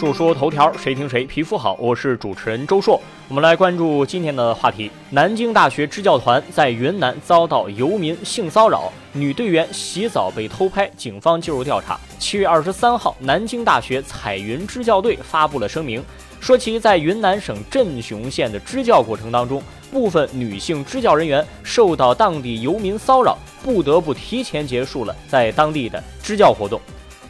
说说头条，谁听谁皮肤好。我是主持人周硕，我们来关注今天的话题：南京大学支教团在云南遭到游民性骚扰，女队员洗澡被偷拍，警方介入调查。七月二十三号，南京大学彩云支教队发布了声明，说其在云南省镇雄县的支教过程当中，部分女性支教人员受到当地游民骚扰，不得不提前结束了在当地的支教活动。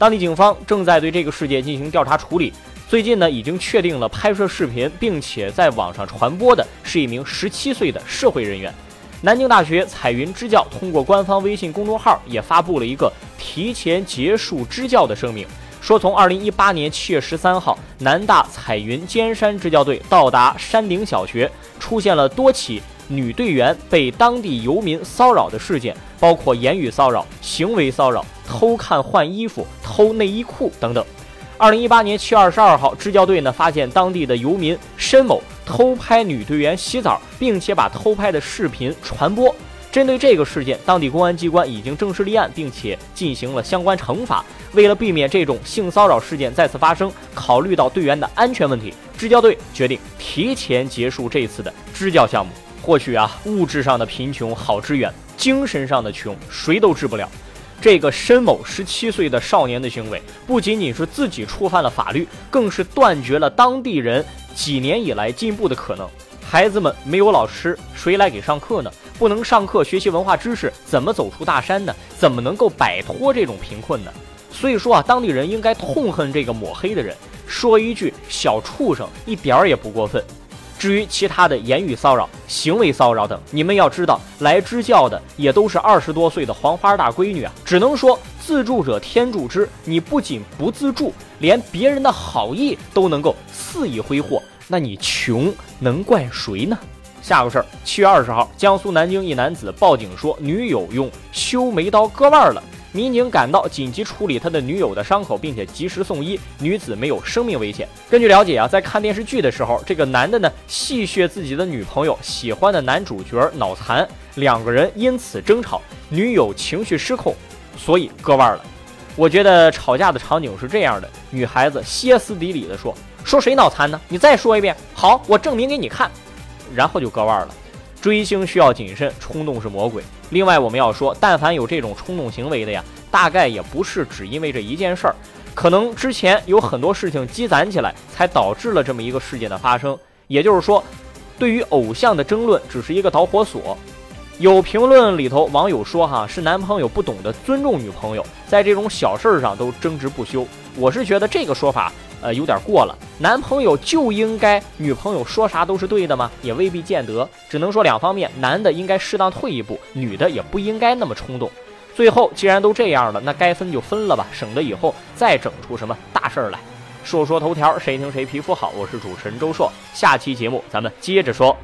当地警方正在对这个事件进行调查处理。最近呢，已经确定了拍摄视频并且在网上传播的是一名十七岁的社会人员。南京大学彩云支教通过官方微信公众号也发布了一个提前结束支教的声明，说从二零一八年七月十三号，南大彩云尖山支教队到达山顶小学，出现了多起女队员被当地游民骚扰的事件，包括言语骚扰、行为骚扰。偷看换衣服、偷内衣裤等等。二零一八年七月二十二号，支教队呢发现当地的游民申某偷拍女队员洗澡，并且把偷拍的视频传播。针对这个事件，当地公安机关已经正式立案，并且进行了相关惩罚。为了避免这种性骚扰事件再次发生，考虑到队员的安全问题，支教队决定提前结束这次的支教项目。或许啊，物质上的贫穷好支援，精神上的穷谁都治不了。这个申某十七岁的少年的行为，不仅仅是自己触犯了法律，更是断绝了当地人几年以来进步的可能。孩子们没有老师，谁来给上课呢？不能上课学习文化知识，怎么走出大山呢？怎么能够摆脱这种贫困呢？所以说啊，当地人应该痛恨这个抹黑的人，说一句小畜生，一点儿也不过分。至于其他的言语骚扰、行为骚扰等，你们要知道，来支教的也都是二十多岁的黄花大闺女啊！只能说自助者天助之，你不仅不自助，连别人的好意都能够肆意挥霍，那你穷能怪谁呢？下个事儿，七月二十号，江苏南京一男子报警说，女友用修眉刀割腕了。民警赶到，紧急处理他的女友的伤口，并且及时送医，女子没有生命危险。根据了解啊，在看电视剧的时候，这个男的呢戏谑自己的女朋友喜欢的男主角脑残，两个人因此争吵，女友情绪失控，所以割腕了。我觉得吵架的场景是这样的：女孩子歇斯底里的说：“说谁脑残呢？你再说一遍。好，我证明给你看。”然后就割腕了。追星需要谨慎，冲动是魔鬼。另外，我们要说，但凡有这种冲动行为的呀，大概也不是只因为这一件事儿，可能之前有很多事情积攒起来，才导致了这么一个事件的发生。也就是说，对于偶像的争论只是一个导火索。有评论里头网友说，哈，是男朋友不懂得尊重女朋友，在这种小事儿上都争执不休。我是觉得这个说法。呃，有点过了。男朋友就应该女朋友说啥都是对的吗？也未必见得。只能说两方面，男的应该适当退一步，女的也不应该那么冲动。最后既然都这样了，那该分就分了吧，省得以后再整出什么大事儿来。说说头条，谁听谁皮肤好。我是主持人周硕，下期节目咱们接着说。